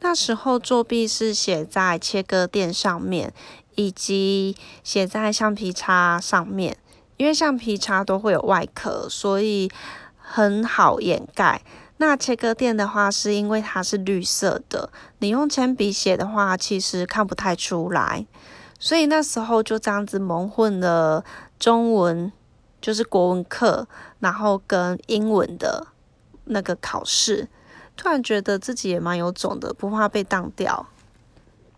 那时候作弊是写在切割垫上面，以及写在橡皮擦上面，因为橡皮擦都会有外壳，所以很好掩盖。那切割垫的话，是因为它是绿色的，你用铅笔写的话，其实看不太出来。所以那时候就这样子蒙混了中文，就是国文课，然后跟英文的那个考试。突然觉得自己也蛮有种的，不怕被当掉。